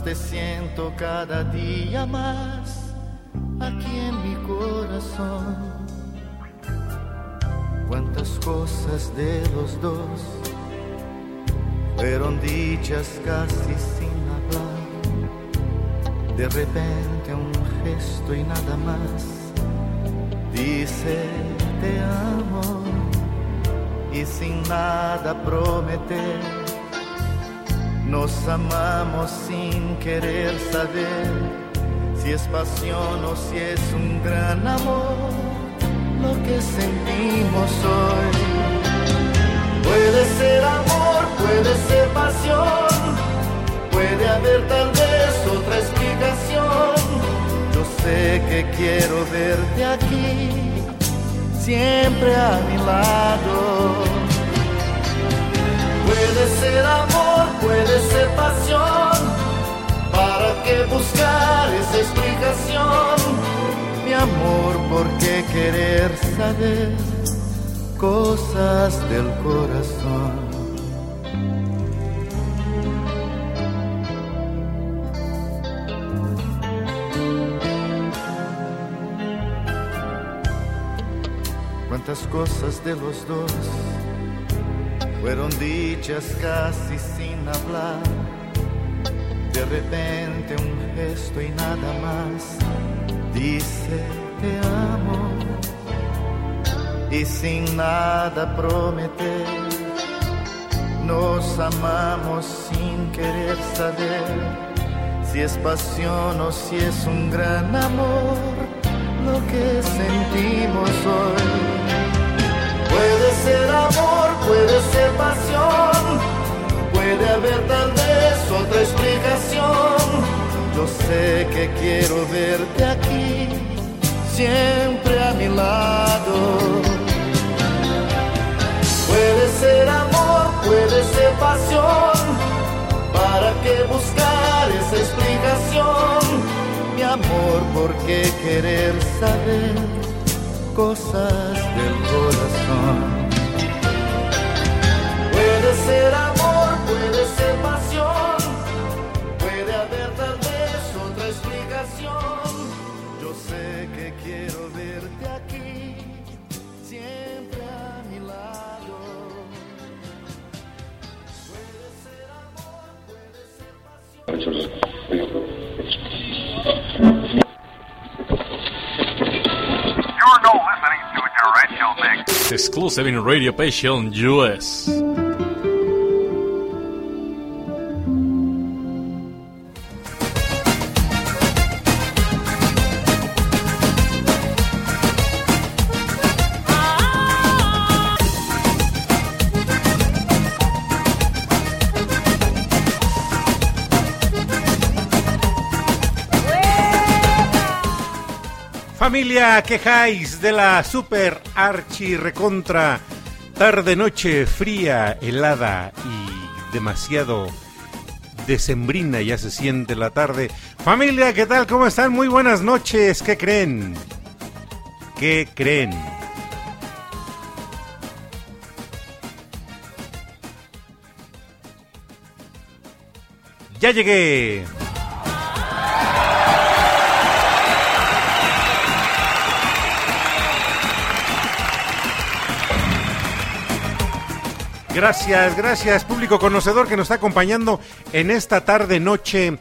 Te siento cada día más aquí en mi corazón. Cuántas cosas de los dos fueron dichas casi sin hablar. De repente un gesto y nada más dice te amo y sin nada prometer. Nos amamos sin querer saber si es pasión o si es un gran amor lo que sentimos hoy. Puede ser amor, puede ser pasión, puede haber tal vez otra explicación. Yo sé que quiero verte aquí, siempre a mi lado. Puede ser puede ser pasión ¿Para qué buscar esa explicación? Mi amor, ¿por qué querer saber cosas del corazón? Cuántas cosas de los dos fueron dichas casi de repente un gesto y nada más. Dice te amo y sin nada prometer nos amamos sin querer saber si es pasión o si es un gran amor lo que sentimos hoy. Puede ser amor puede ser pasión Puede haber tal vez otra explicación. Yo sé que quiero verte aquí, siempre a mi lado. Puede ser amor, puede ser pasión. ¿Para qué buscar esa explicación? Mi amor, ¿por qué querer saber cosas del corazón? Puede ser amor, Exclusive in Radio Passion US. Familia, quejáis de la super archi recontra tarde noche fría, helada y demasiado decembrina, ya se siente la tarde. Familia, ¿qué tal? ¿Cómo están? Muy buenas noches. ¿Qué creen? ¿Qué creen? Ya llegué. Gracias, gracias público conocedor que nos está acompañando en esta tarde noche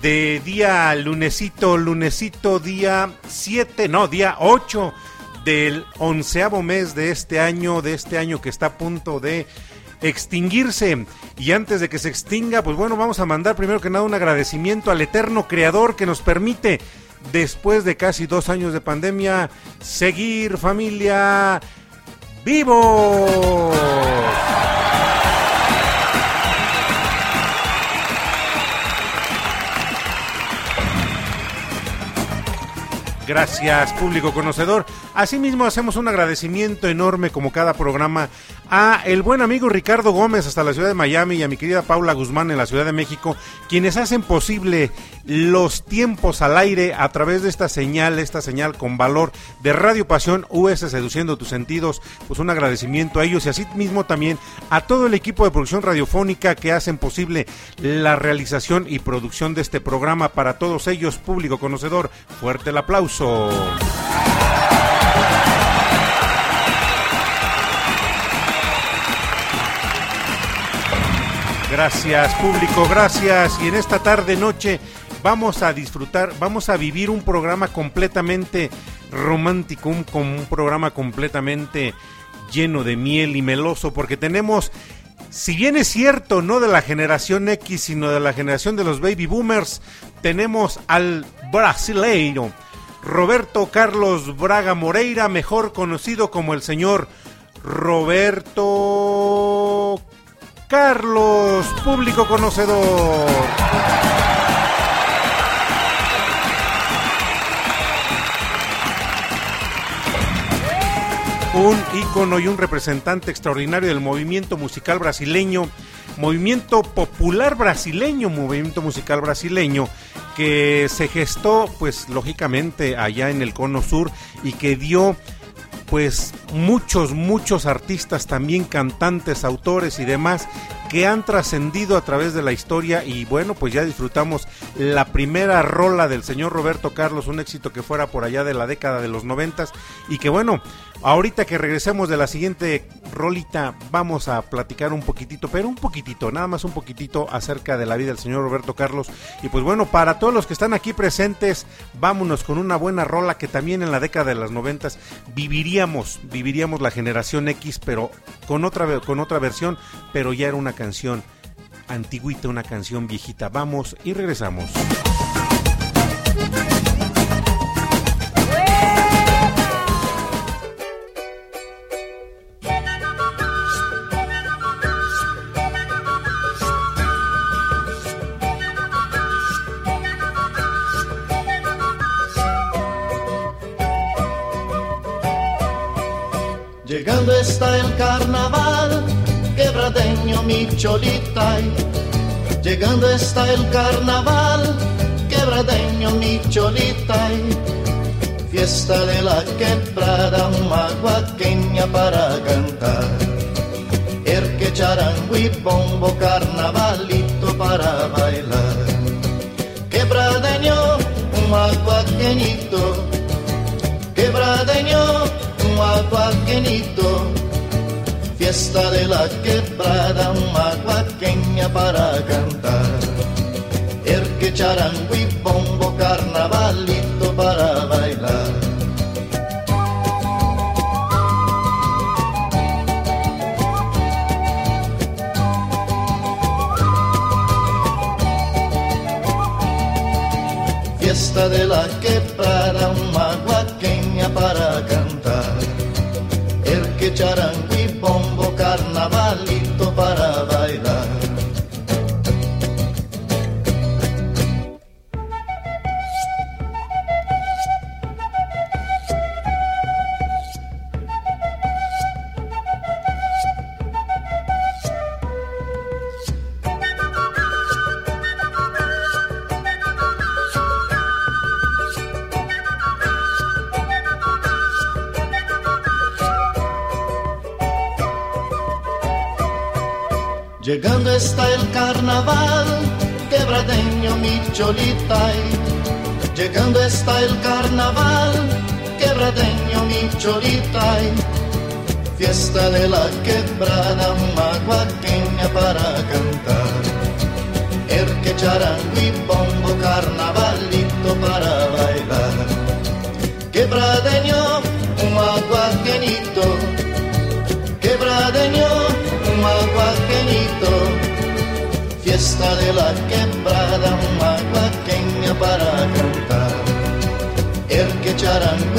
de día lunesito, lunesito día 7, no, día 8 del onceavo mes de este año, de este año que está a punto de extinguirse. Y antes de que se extinga, pues bueno, vamos a mandar primero que nada un agradecimiento al eterno creador que nos permite, después de casi dos años de pandemia, seguir familia vivo. Gracias, público conocedor. Asimismo, hacemos un agradecimiento enorme, como cada programa, a el buen amigo Ricardo Gómez hasta la ciudad de Miami y a mi querida Paula Guzmán en la Ciudad de México, quienes hacen posible los tiempos al aire a través de esta señal, esta señal con valor de Radio Pasión US Seduciendo tus sentidos. Pues un agradecimiento a ellos y así mismo también a todo el equipo de producción radiofónica que hacen posible la realización y producción de este programa. Para todos ellos, público conocedor, fuerte el aplauso. Gracias público, gracias. Y en esta tarde noche vamos a disfrutar, vamos a vivir un programa completamente romántico, un, un programa completamente lleno de miel y meloso, porque tenemos, si bien es cierto, no de la generación X, sino de la generación de los baby boomers, tenemos al brasileiro Roberto Carlos Braga Moreira, mejor conocido como el señor Roberto Carlos, público conocedor. Un ícono y un representante extraordinario del movimiento musical brasileño, movimiento popular brasileño, movimiento musical brasileño, que se gestó, pues lógicamente, allá en el cono sur y que dio pues muchos, muchos artistas, también cantantes, autores y demás que han trascendido a través de la historia y bueno, pues ya disfrutamos la primera rola del señor Roberto Carlos, un éxito que fuera por allá de la década de los noventas y que bueno, ahorita que regresemos de la siguiente rolita vamos a platicar un poquitito, pero un poquitito, nada más un poquitito acerca de la vida del señor Roberto Carlos y pues bueno, para todos los que están aquí presentes, vámonos con una buena rola que también en la década de las noventas viviríamos, viviríamos la generación X, pero con otra, con otra versión, pero ya era una canción antiguita, una canción viejita. Vamos y regresamos. Llegando está el carnaval quebradeño mi cholita. Llegando está el carnaval, quebradeño mi cholita. Fiesta de la quebrada, maguaqueña para cantar. El que charango y bombo, carnavalito para bailar. Quebradeño, un maguaqueñito. Quebradeño, fiesta de la quebrada, maguaqueña para cantar. El que charango y bombo, carnavalito para bailar. Fiesta de la quebrada, maguaqueña para cantar. Que charango y bombo, carnavalito para bailar. Carnaval, quebradeño mi cholita. Llegando está el carnaval, quebradeño mi cholita. fiesta de la quebrada, maguaqueña para cantar. El que charango bombo, carnavalito para bailar. Quebradeño, un maguaqueñito, quebradeño, un maguaqueñito. Fiesta de la quebrada, maguaqueña para cantar. El que charango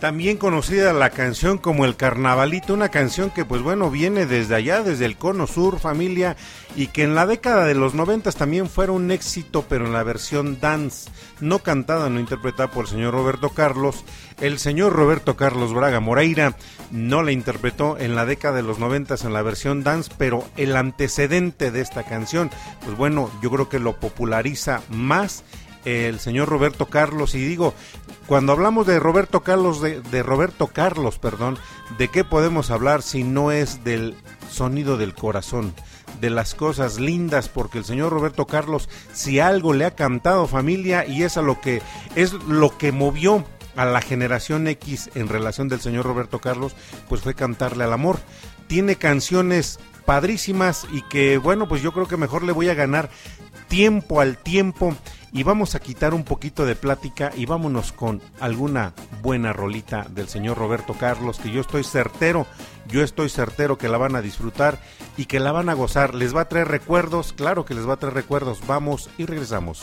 también conocida la canción como El Carnavalito, una canción que pues bueno viene desde allá, desde el cono sur familia, y que en la década de los noventas también fuera un éxito, pero en la versión dance, no cantada, no interpretada por el señor Roberto Carlos. El señor Roberto Carlos Braga Moreira no la interpretó en la década de los noventas en la versión dance, pero el antecedente de esta canción, pues bueno, yo creo que lo populariza más el señor Roberto Carlos y digo, cuando hablamos de Roberto Carlos, de, Roberto Carlos, perdón, ¿de qué podemos hablar si no es del sonido del corazón? de las cosas lindas porque el señor Roberto Carlos si algo le ha cantado familia y es a lo que es lo que movió a la generación X en relación del señor Roberto Carlos pues fue cantarle al amor tiene canciones padrísimas y que bueno pues yo creo que mejor le voy a ganar tiempo al tiempo y vamos a quitar un poquito de plática y vámonos con alguna buena rolita del señor Roberto Carlos que yo estoy certero, yo estoy certero que la van a disfrutar y que la van a gozar. Les va a traer recuerdos, claro que les va a traer recuerdos. Vamos y regresamos.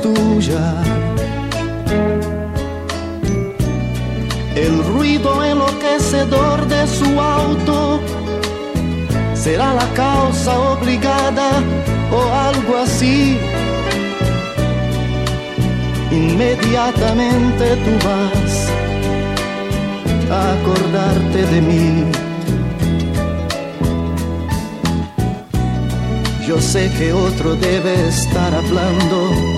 tuya. El ruido enloquecedor de su auto será la causa obligada o algo así. Inmediatamente tú vas a acordarte de mí. Yo sé que otro debe estar hablando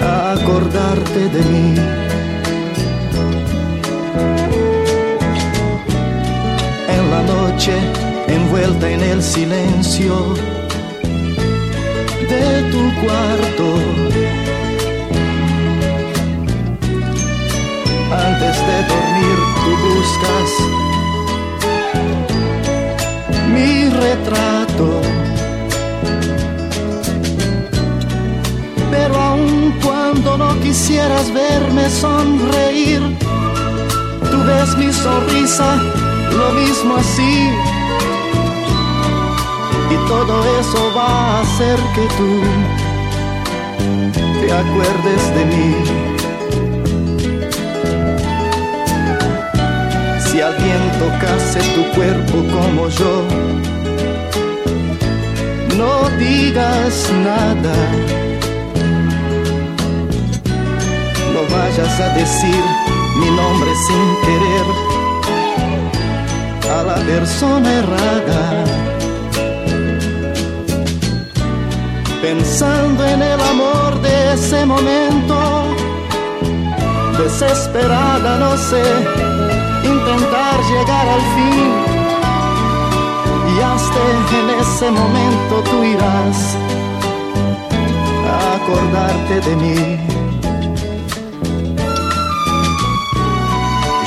acordarte de mí. En la noche, envuelta en el silencio de tu cuarto. Antes de dormir tú buscas mi retrato. Pero aun cuando no quisieras verme sonreír, tú ves mi sonrisa lo mismo así. Y todo eso va a hacer que tú te acuerdes de mí. Si alguien tocase tu cuerpo como yo, no digas nada. Vayas a decir mi nombre sin querer a la persona errada. Pensando en el amor de ese momento, desesperada no sé, intentar llegar al fin. Y hasta en ese momento tú irás a acordarte de mí.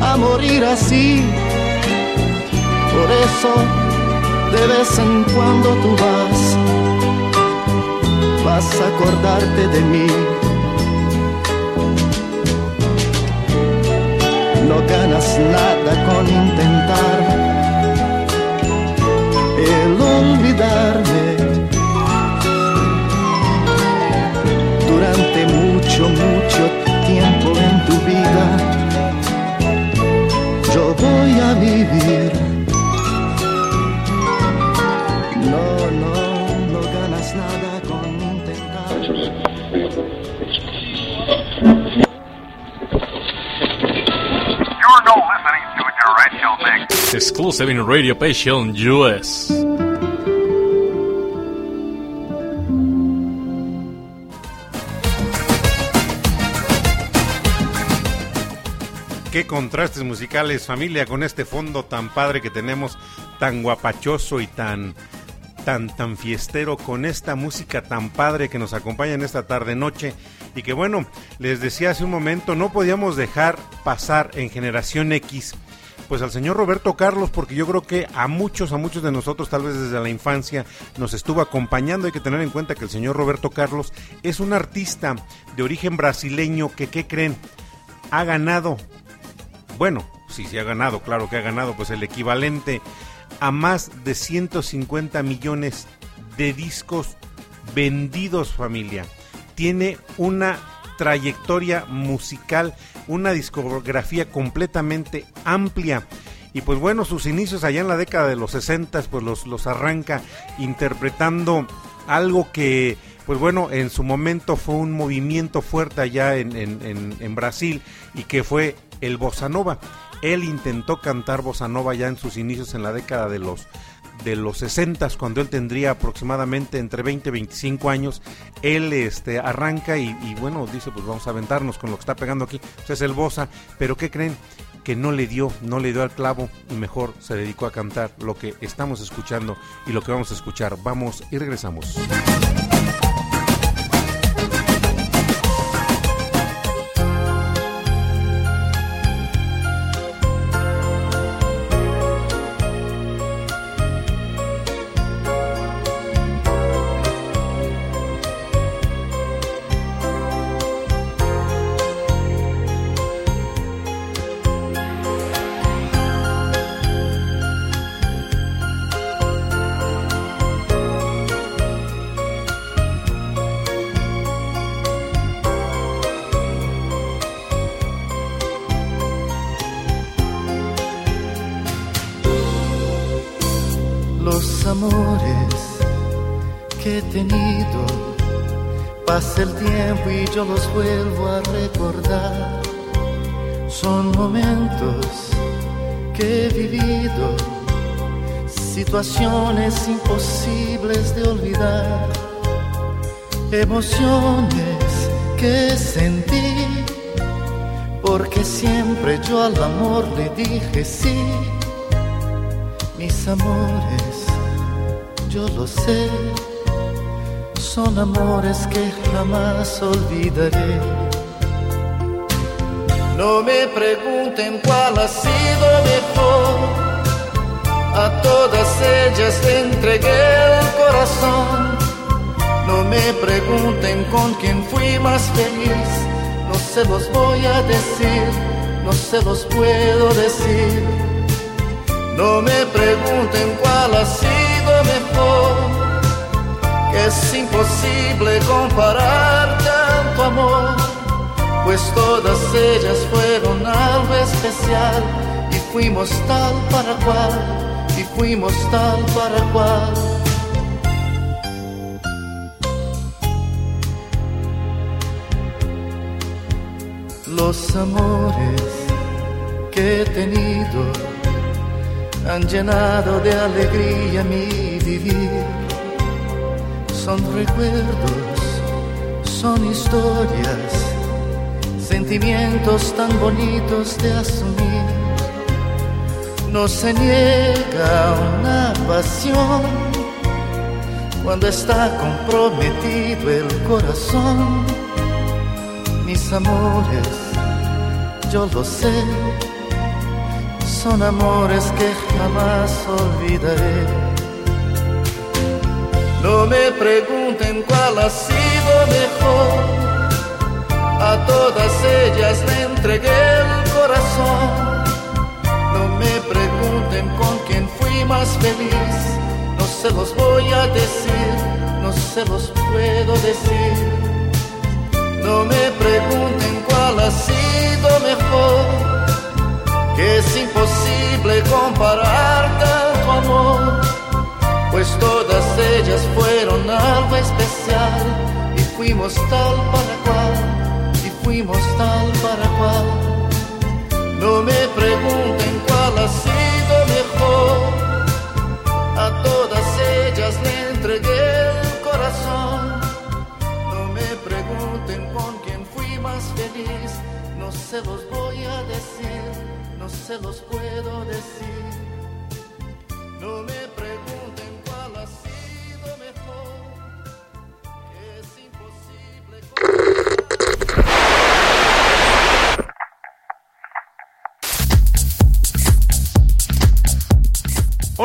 a morir así. Por eso de vez en cuando tú vas, vas a acordarte de mí. No ganas nada con intentar el olvidarme. 777 Radio Passion US. Qué contrastes musicales, familia, con este fondo tan padre que tenemos, tan guapachoso y tan tan tan fiestero con esta música tan padre que nos acompaña en esta tarde noche y que bueno, les decía hace un momento, no podíamos dejar pasar en generación X pues al señor Roberto Carlos, porque yo creo que a muchos, a muchos de nosotros, tal vez desde la infancia, nos estuvo acompañando. Hay que tener en cuenta que el señor Roberto Carlos es un artista de origen brasileño que, ¿qué creen? Ha ganado, bueno, sí, sí ha ganado, claro que ha ganado, pues el equivalente a más de 150 millones de discos vendidos, familia. Tiene una trayectoria musical, una discografía completamente amplia. Y pues bueno, sus inicios allá en la década de los 60 pues los, los arranca interpretando algo que pues bueno, en su momento fue un movimiento fuerte allá en, en, en, en Brasil y que fue el bossa nova. Él intentó cantar bossa nova ya en sus inicios en la década de los de los 60 cuando él tendría aproximadamente entre 20 y 25 años, él este arranca y, bueno, dice, pues vamos a aventarnos con lo que está pegando aquí, pues es el bossa, pero ¿qué creen? que no le dio, no le dio al clavo y mejor se dedicó a cantar lo que estamos escuchando y lo que vamos a escuchar. Vamos y regresamos. Que jamás olvidaré. No me pregunten cuál ha sido mejor, a todas ellas le entregué el corazón no me pregunten con quién fui más feliz, no se los voy a decir, no se los puedo decir. No me pregunten cuál ha sido mejor, es imposible comparar tanto amor, pues todas ellas fueron algo especial y fuimos tal para cual, y fuimos tal para cual. Los amores que he tenido han llenado de alegría mi vivir. Son recuerdos, son historias, sentimientos tan bonitos de asumir. No se niega una pasión cuando está comprometido el corazón. Mis amores yo lo sé, son amores que jamás olvidaré. No me pregunten cuál ha sido mejor, a todas ellas le entregué el corazón. No me pregunten con quién fui más feliz, no se los voy a decir, no se los puedo decir. No me pregunten cuál ha sido mejor, que es imposible comparar tanto amor, pues todas ellas fueron algo especial y fuimos tal para cual, y fuimos tal para cual. No me pregunten cuál ha sido mejor, a todas ellas le entregué el corazón. No me pregunten con quién fui más feliz no se los voy a decir, no se los puedo decir. No me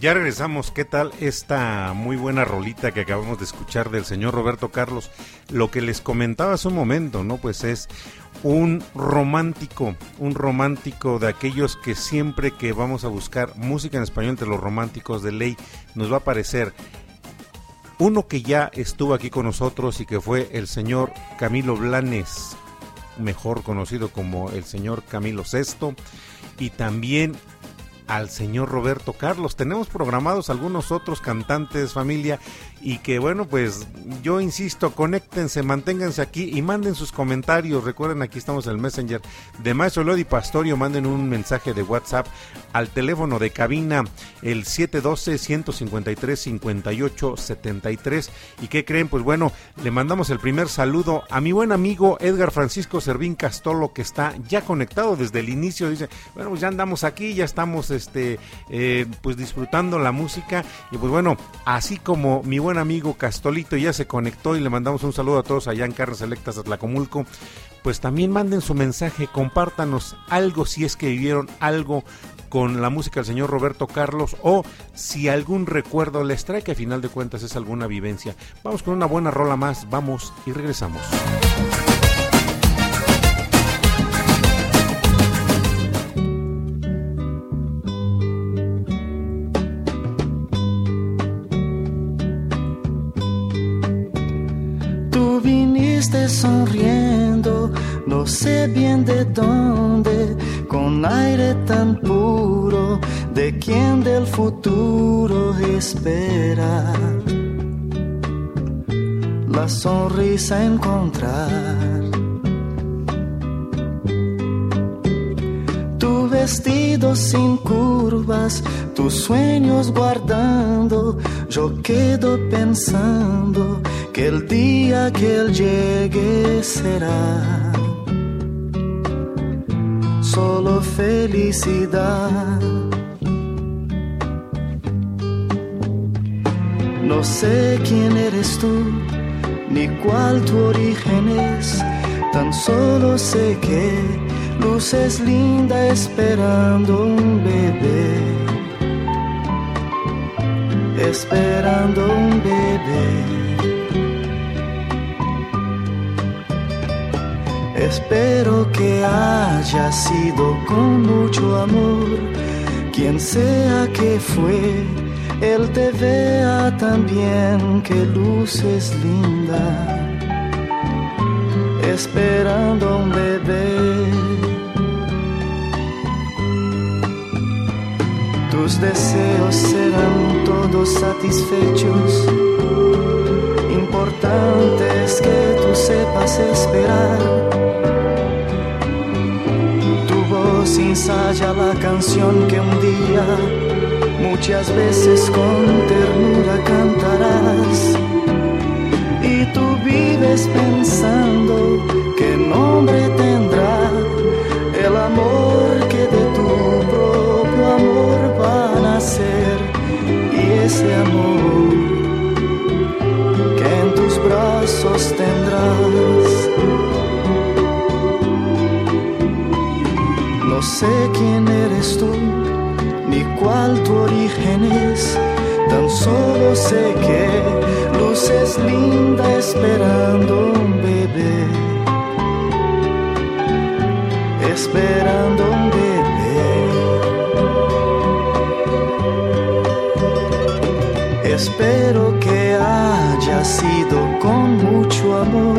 Ya regresamos. ¿Qué tal esta muy buena rolita que acabamos de escuchar del señor Roberto Carlos? Lo que les comentaba hace un momento, ¿no? Pues es un romántico, un romántico de aquellos que siempre que vamos a buscar música en español entre los románticos de ley nos va a aparecer uno que ya estuvo aquí con nosotros y que fue el señor Camilo Blanes, mejor conocido como el señor Camilo VI, y también al señor Roberto Carlos. Tenemos programados algunos otros cantantes, familia, y que bueno, pues yo insisto, conéctense, manténganse aquí y manden sus comentarios. Recuerden, aquí estamos en el Messenger de Maestro Lodi Pastorio. Manden un mensaje de WhatsApp al teléfono de cabina, el 712-153-5873. ¿Y qué creen? Pues bueno, le mandamos el primer saludo a mi buen amigo Edgar Francisco Servín Castolo, que está ya conectado desde el inicio. Dice, bueno, pues ya andamos aquí, ya estamos este, eh, pues disfrutando la música. Y pues bueno, así como mi buen amigo Castolito ya se conectó y le mandamos un saludo a todos allá en Carnes Electas Atlacomulco. Pues también manden su mensaje, compártanos algo si es que vivieron algo con la música del señor Roberto Carlos o si algún recuerdo les trae que a final de cuentas es alguna vivencia. Vamos con una buena rola más, vamos y regresamos. Sonriendo, no sé bien de dónde, con aire tan puro, de quien del futuro espera la sonrisa encontrar. Tu vestido sin curvas, tus sueños guardando, yo quedo pensando que el día que él llegue será solo felicidad. No sé quién eres tú ni cuál tu origen es, tan solo sé que luces linda esperando un bebé, esperando un bebé. Espero que haya sido con mucho amor, quien sea que fue él te vea también que luces linda, esperando un bebé. Tus deseos serán todos satisfechos. Importante es que tú sepas esperar. Tu voz ensaya la canción que un día muchas veces con ternura cantarás. Y tú vives pensando qué nombre tendrá el amor que de tu propio amor va a nacer. Y ese amor sé quién eres tú ni cuál tu origen es, tan solo sé que luces linda esperando un bebé, esperando un bebé. Espero que haya sido con mucho amor,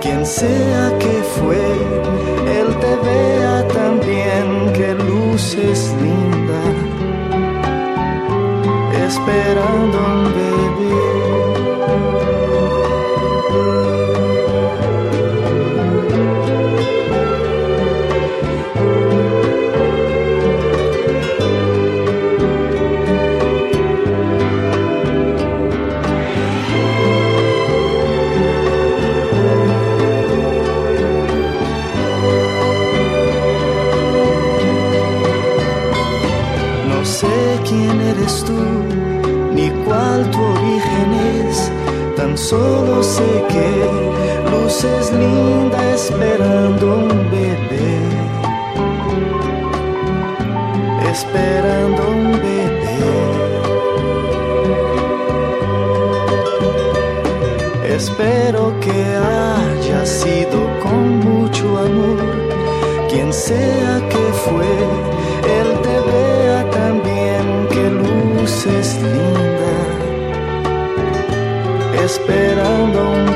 quien sea que fue, que luces linda esperando un bebé. Solo sé que luces linda esperando un bebé, esperando un bebé. Espero que haya sido con mucho amor, quien sea que fue, él esperando un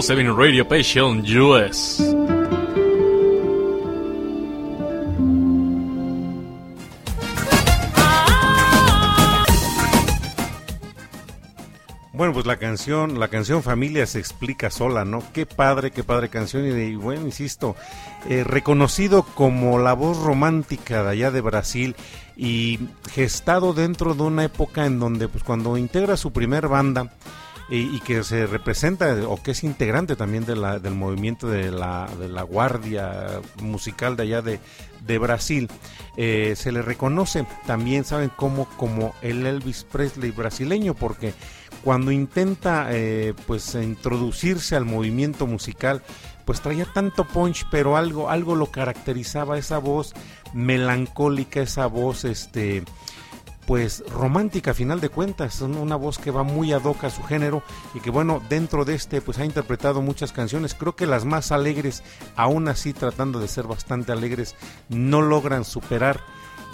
Exclusive in Radio Passion US. Bueno, pues la canción, la canción Familia se explica sola, ¿no? Qué padre, qué padre canción y, bueno, insisto, eh, reconocido como la voz romántica de allá de Brasil y gestado dentro de una época en donde, pues cuando integra su primer banda y, que se representa o que es integrante también de del movimiento de la, de la guardia musical de allá de, de Brasil, eh, se le reconoce también, ¿saben cómo? Como el Elvis Presley brasileño, porque cuando intenta eh, pues introducirse al movimiento musical, pues traía tanto punch, pero algo, algo lo caracterizaba, esa voz melancólica, esa voz este pues romántica a final de cuentas, una voz que va muy ad a su género y que bueno, dentro de este pues ha interpretado muchas canciones, creo que las más alegres, aún así tratando de ser bastante alegres, no logran superar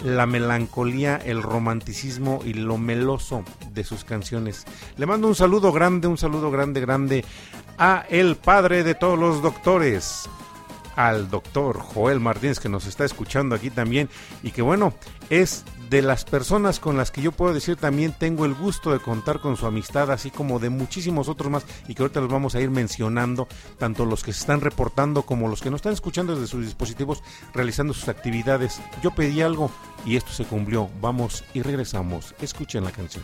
la melancolía, el romanticismo y lo meloso de sus canciones. Le mando un saludo grande, un saludo grande, grande a el padre de todos los doctores, al doctor Joel Martínez que nos está escuchando aquí también y que bueno, es de las personas con las que yo puedo decir también tengo el gusto de contar con su amistad, así como de muchísimos otros más, y que ahorita los vamos a ir mencionando, tanto los que se están reportando como los que nos están escuchando desde sus dispositivos realizando sus actividades. Yo pedí algo y esto se cumplió. Vamos y regresamos. Escuchen la canción.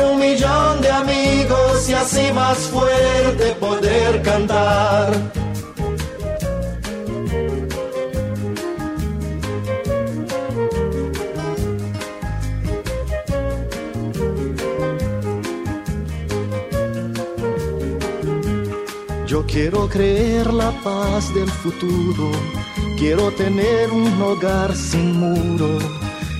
un millón de amigos y así más fuerte poder cantar. Yo quiero creer la paz del futuro, quiero tener un hogar sin muro.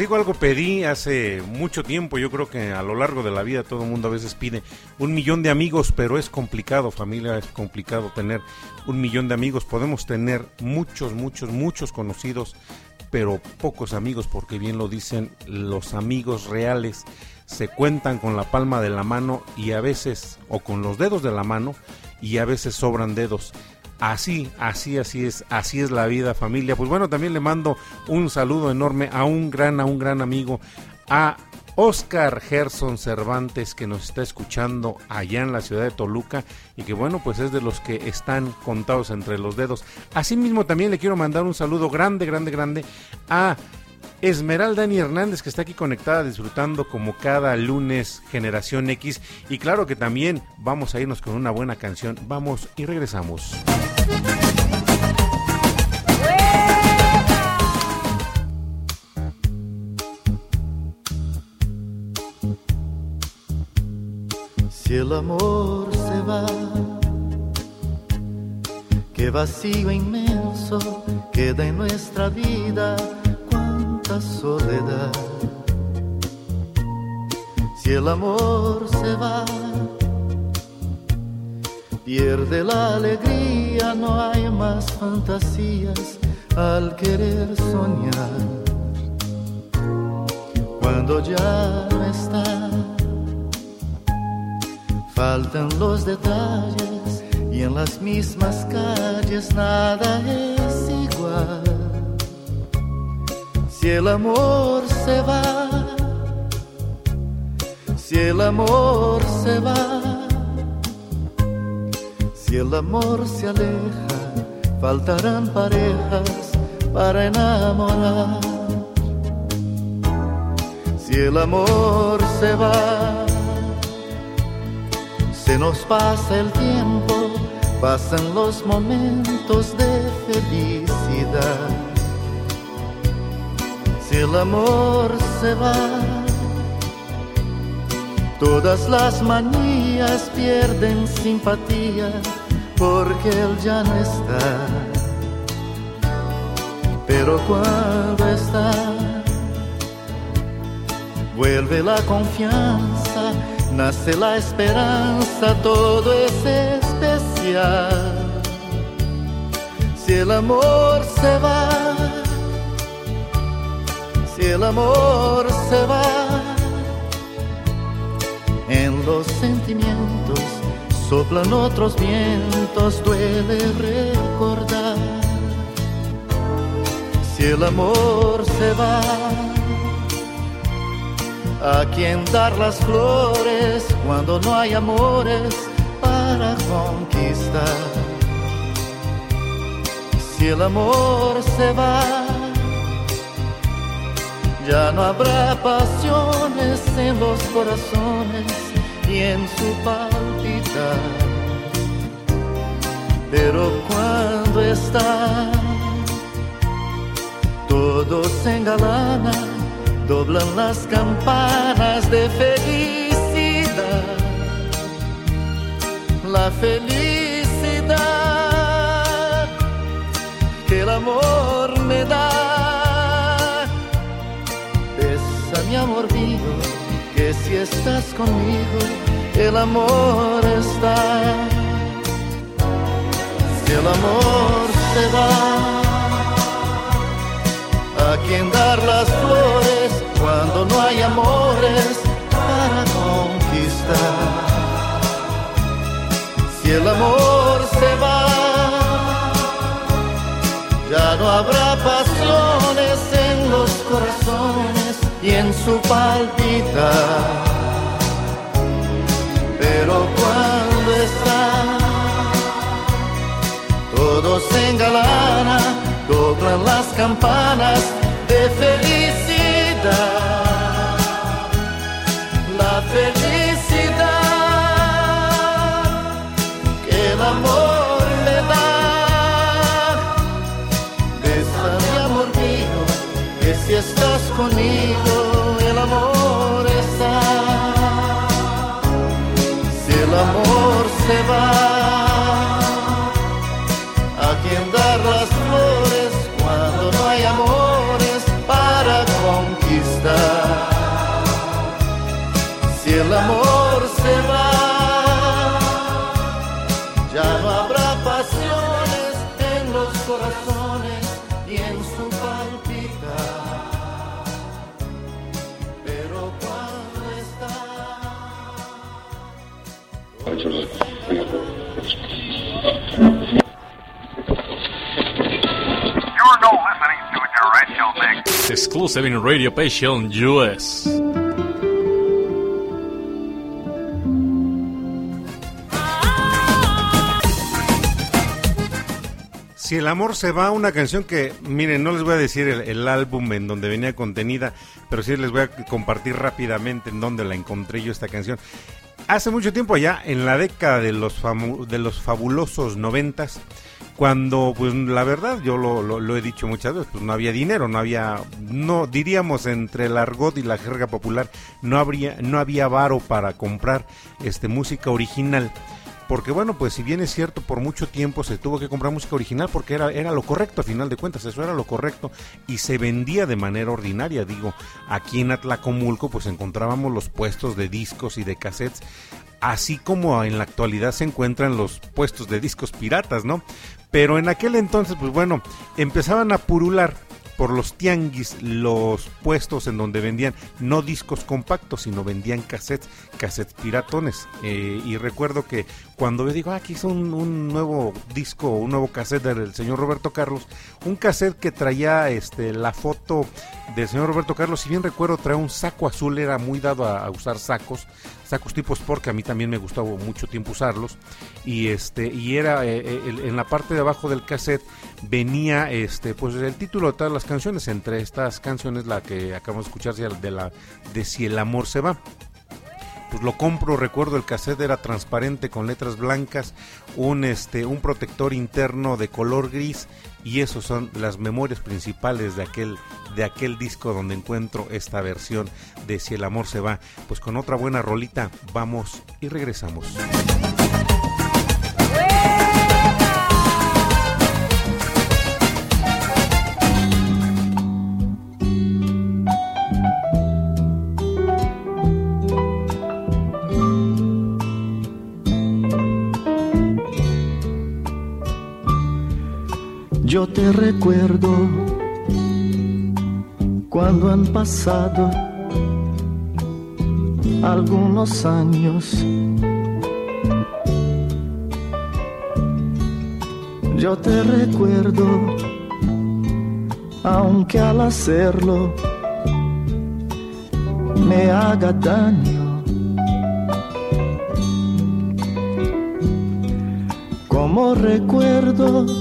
Digo algo, pedí hace mucho tiempo, yo creo que a lo largo de la vida todo el mundo a veces pide un millón de amigos, pero es complicado familia, es complicado tener un millón de amigos, podemos tener muchos, muchos, muchos conocidos, pero pocos amigos, porque bien lo dicen, los amigos reales se cuentan con la palma de la mano y a veces, o con los dedos de la mano, y a veces sobran dedos. Así, así, así es, así es la vida familia. Pues bueno, también le mando un saludo enorme a un gran, a un gran amigo, a Oscar Gerson Cervantes que nos está escuchando allá en la ciudad de Toluca y que bueno pues es de los que están contados entre los dedos. Asimismo también le quiero mandar un saludo grande, grande, grande a Esmeralda Dani Hernández que está aquí conectada disfrutando como cada lunes Generación X y claro que también vamos a irnos con una buena canción. Vamos y regresamos. Si el amor se va, qué vacío inmenso queda en nuestra vida, soledad. Si el amor se va, pierde la alegría, no hay más fantasías al querer soñar. Cuando ya no está Faltan los detalles y en las mismas calles nada es igual. Si el amor se va, si el amor se va, si el amor se aleja, faltarán parejas para enamorar. Si el amor se va, se nos pasa el tiempo, pasan los momentos de felicidad. Si el amor se va, todas las manías pierden simpatía porque él ya no está. Pero cuando está, vuelve la confianza nace la esperanza, todo es especial. Si el amor se va, el amor se va, en los sentimientos soplan otros vientos, duele recordar. Si el amor se va, a quien dar las flores cuando no hay amores para conquistar. Si el amor se va, ya no habrá pasiones en los corazones y en su palpitar. Pero cuando está, todo se engalana doblan las campanas de felicidad. La felicidad que el amor amor mío, que si estás conmigo, el amor está. Si el amor se va, ¿a quien dar las flores cuando no hay amores para conquistar? Si el amor se va, ya no habrá paz en su palpita. Pero cuando está, todo se engalana, doblan las campanas de felicidad. Exclusive in Radio Passion US. Si el amor se va, una canción que, miren, no les voy a decir el, el álbum en donde venía contenida, pero sí les voy a compartir rápidamente en donde la encontré yo esta canción. Hace mucho tiempo allá, en la década de los, de los fabulosos noventas, cuando, pues la verdad, yo lo, lo- lo he dicho muchas veces, pues no había dinero, no había, no diríamos entre el argot y la jerga popular, no habría, no había varo para comprar este música original porque bueno, pues si bien es cierto, por mucho tiempo se tuvo que comprar música original porque era, era lo correcto, a final de cuentas, eso era lo correcto y se vendía de manera ordinaria, digo, aquí en Atlacomulco pues encontrábamos los puestos de discos y de cassettes, así como en la actualidad se encuentran los puestos de discos piratas, ¿no? Pero en aquel entonces, pues bueno, empezaban a purular por los tianguis los puestos en donde vendían no discos compactos, sino vendían cassettes, cassettes piratones. Eh, y recuerdo que cuando yo digo, ah, aquí es un, nuevo disco, un nuevo cassette del señor Roberto Carlos, un cassette que traía este la foto del señor Roberto Carlos, si bien recuerdo, traía un saco azul, era muy dado a, a usar sacos, sacos tipo sport, que a mí también me gustaba mucho tiempo usarlos, y este, y era eh, eh, el- en la parte de abajo del cassette venía este pues el título de todas las canciones, entre estas canciones la que acabamos de escuchar de la de Si el amor se va pues lo compro, recuerdo el cassette era transparente con letras blancas, un este un protector interno de color gris y esos son las memorias principales de aquel de aquel disco donde encuentro esta versión de Si el amor se va. Pues con otra buena rolita vamos y regresamos. Te recuerdo cuando han pasado algunos años. Yo te recuerdo, aunque al hacerlo me haga daño. Como recuerdo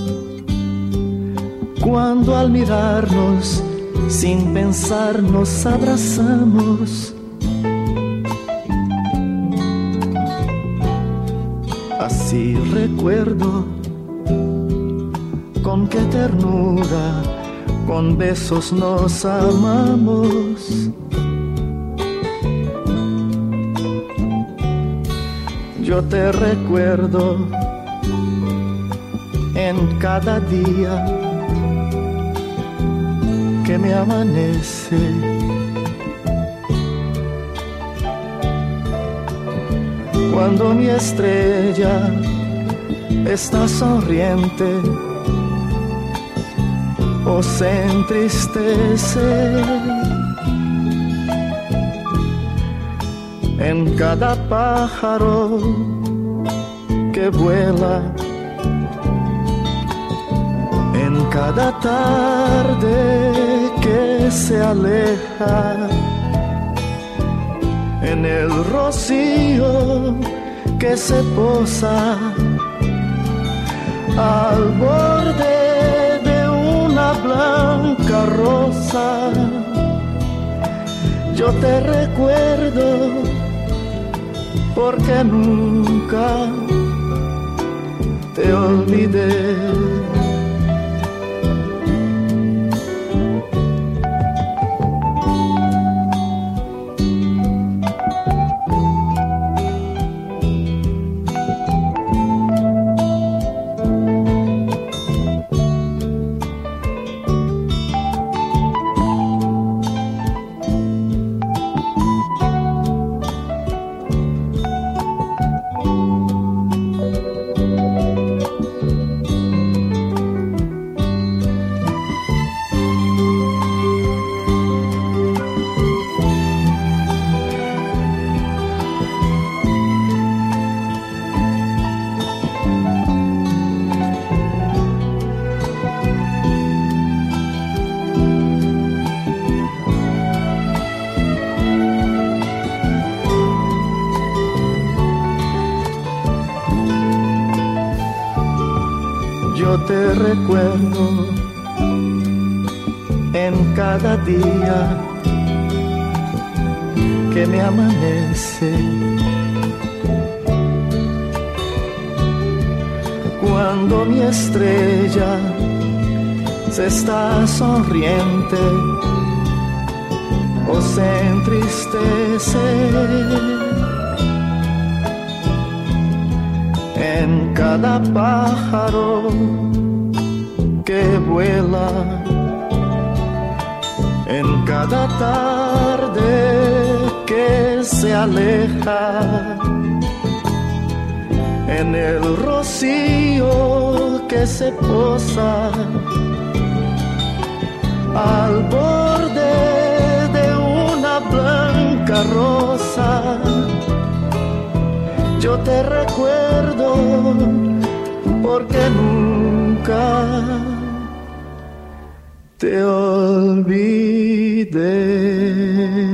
cuando al mirarnos sin pensar nos abrazamos. Así recuerdo con qué ternura, con besos nos amamos. Yo te recuerdo en cada día que me amanece. Cuando mi estrella está sonriente o se entristece. En cada pájaro que vuela cada tarde que se aleja en el rocío que se posa al borde de una blanca rosa. Yo te recuerdo porque nunca te olvidé. Que me amanece. Cuando mi estrella se está sonriente o se entristece. En cada pájaro que vuela en cada tarde que se aleja, en el rocío que se posa al borde de una blanca rosa. Yo te recuerdo porque nunca te olvidé.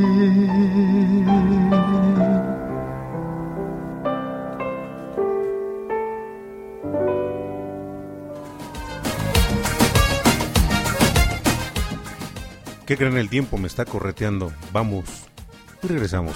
¿Qué creen? El tiempo me está correteando. Vamos y regresamos.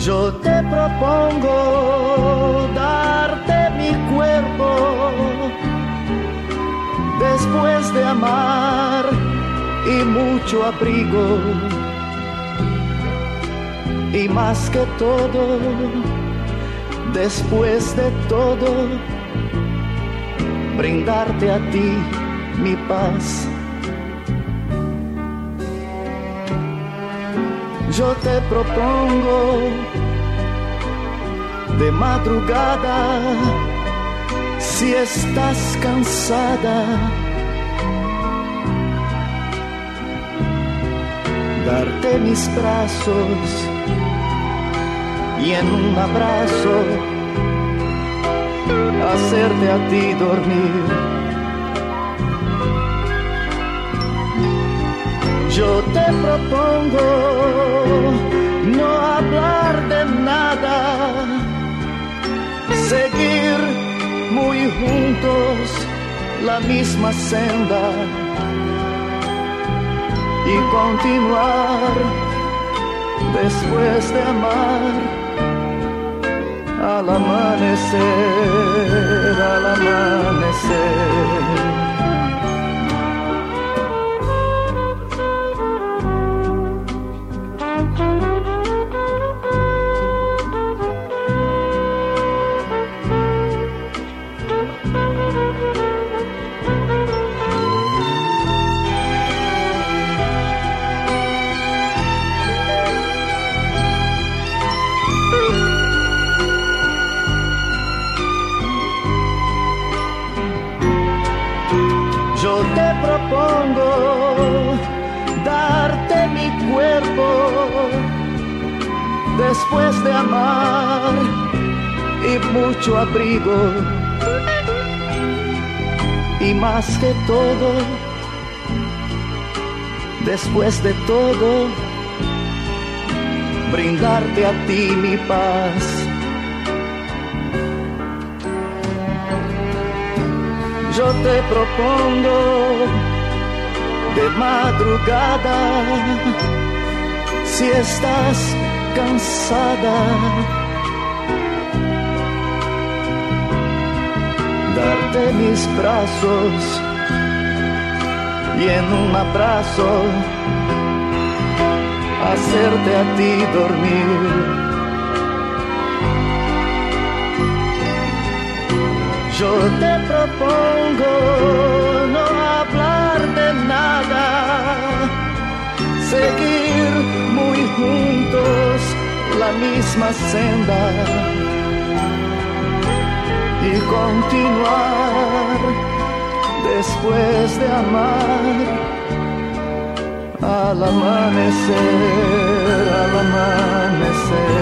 Yo te propongo darte mi cuerpo después de amar y mucho abrigo. Y más que todo, después de todo, brindarte a ti mi paz. Yo te propongo de madrugada, si estás cansada, darte mis brazos y en un abrazo hacerte a ti dormir. Yo te propongo no hablar de nada seguir muy juntos la misma senda y continuar después de amar al amanecer, al amanecer. Después de amar y mucho abrigo. Y más que todo, después de todo, brindarte a ti mi paz. Yo te propongo de madrugada si estás cansada. Darte mis brazos y en un abrazo hacerte a ti dormir. Yo te propongo no hablar de nada, seguir juntos la misma senda y continuar después de amar al amanecer, al amanecer,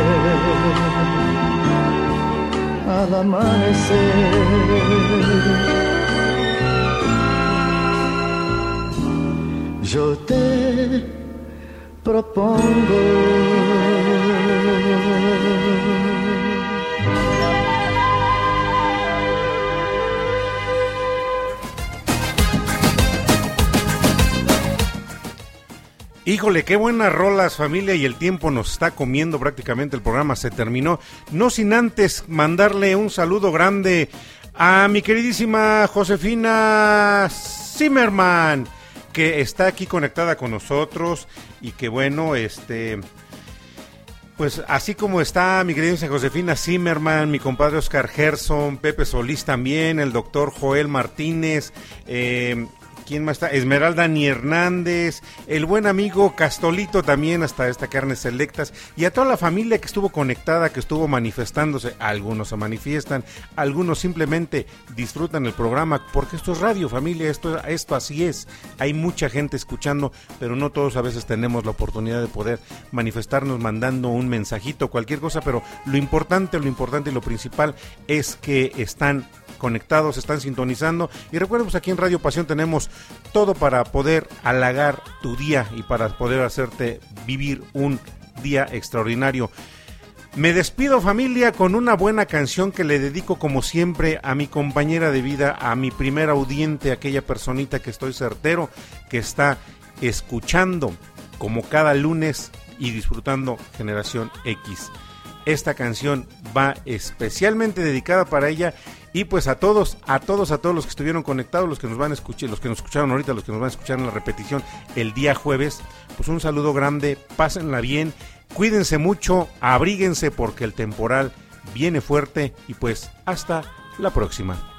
al amanecer. Yo te propongo. Híjole, qué buenas rolas familia y el tiempo nos está comiendo prácticamente, el programa se terminó. No sin antes mandarle un saludo grande a mi queridísima Josefina Zimmerman que está aquí conectada con nosotros y que bueno, este, pues así como está mi querida Josefina Zimmerman, mi compadre Oscar Gerson, Pepe Solís también, el doctor Joel Martínez, eh, ¿Quién más está? Esmeralda Ni Hernández, el buen amigo Castolito también, hasta esta carnes selectas, y a toda la familia que estuvo conectada, que estuvo manifestándose. Algunos se manifiestan, algunos simplemente disfrutan el programa, porque esto es radio, familia, esto, esto así es. Hay mucha gente escuchando, pero no todos a veces tenemos la oportunidad de poder manifestarnos mandando un mensajito, cualquier cosa, pero lo importante, lo importante y lo principal es que están conectados, están sintonizando. Y recuerden, pues aquí en Radio Pasión tenemos todo para poder halagar tu día y para poder hacerte vivir un día extraordinario. Me despido familia con una buena canción que le dedico como siempre a mi compañera de vida, a mi primer audiente, aquella personita que estoy certero, que está escuchando como cada lunes y disfrutando Generación X. Esta canción va especialmente dedicada para ella y pues a todos, a todos, a todos los que estuvieron conectados, los que nos van a escuchar, los que nos escucharon ahorita, los que nos van a escuchar en la repetición el día jueves, pues un saludo grande, pásenla bien, cuídense mucho, abríguense porque el temporal viene fuerte y pues hasta la próxima.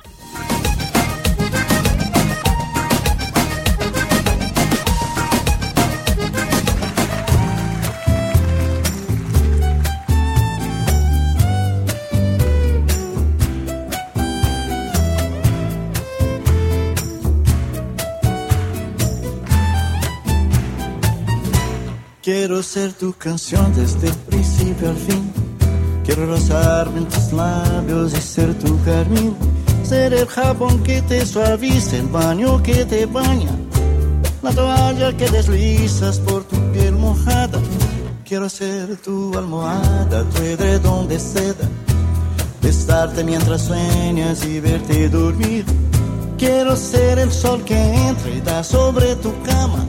Ser tu canción desde el principio al fin. Quiero rozarme en tus labios y ser tu carmín. Ser el jabón que te suaviza, el baño que te baña. La toalla que deslizas por tu piel mojada. Quiero ser tu almohada, tu edredón de seda. Besarte mientras sueñas y verte dormir. Quiero ser el sol que entra y da sobre tu cama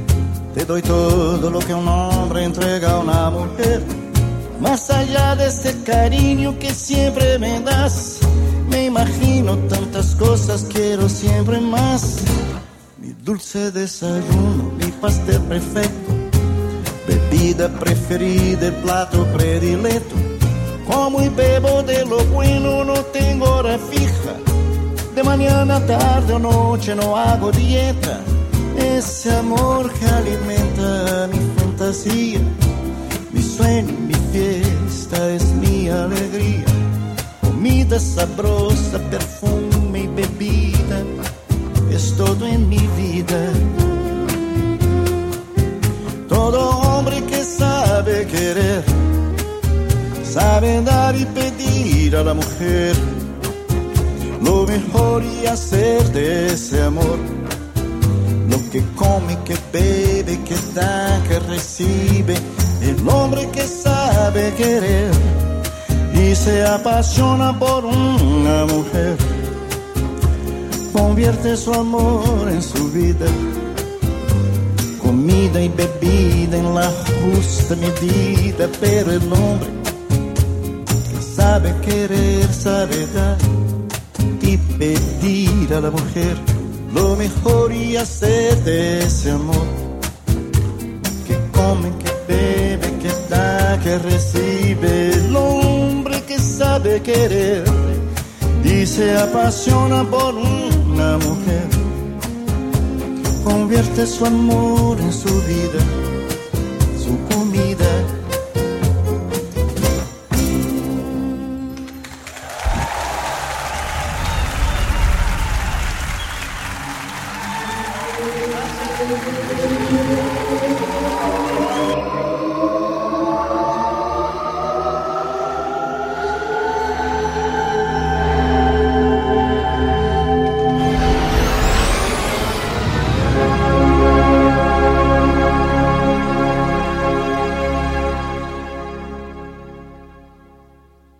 Te doy todo lo que un hombre entrega a una mujer. Más allá de este cariño que siempre me das, me imagino tantas cosas, quiero siempre más. Mi dulce desayuno, mi pastel perfecto, bebida preferida, el plato predilecto. Como y bebo de lo bueno, no tengo hora fija. De mañana, tarde o noche no hago dieta. Ese amor que alimenta mi fantasía, mi sueño, mi fiesta es mi alegría. Comida sabrosa, perfume y bebida, es todo en mi vida. Todo hombre que sabe querer, sabe dar y pedir a la mujer lo mejor y hacer de ese amor que come, que bebe, que da, que recibe, el hombre que sabe querer y se apasiona por una mujer, convierte su amor en su vida, comida y bebida en la justa medida, pero el hombre que sabe querer, sabe dar y pedir a la mujer lo mejor y hacer de ese amor. Que come, que bebe, que da, que recibe. El hombre que sabe querer. Y se apasiona por una mujer. Convierte su amor en su vida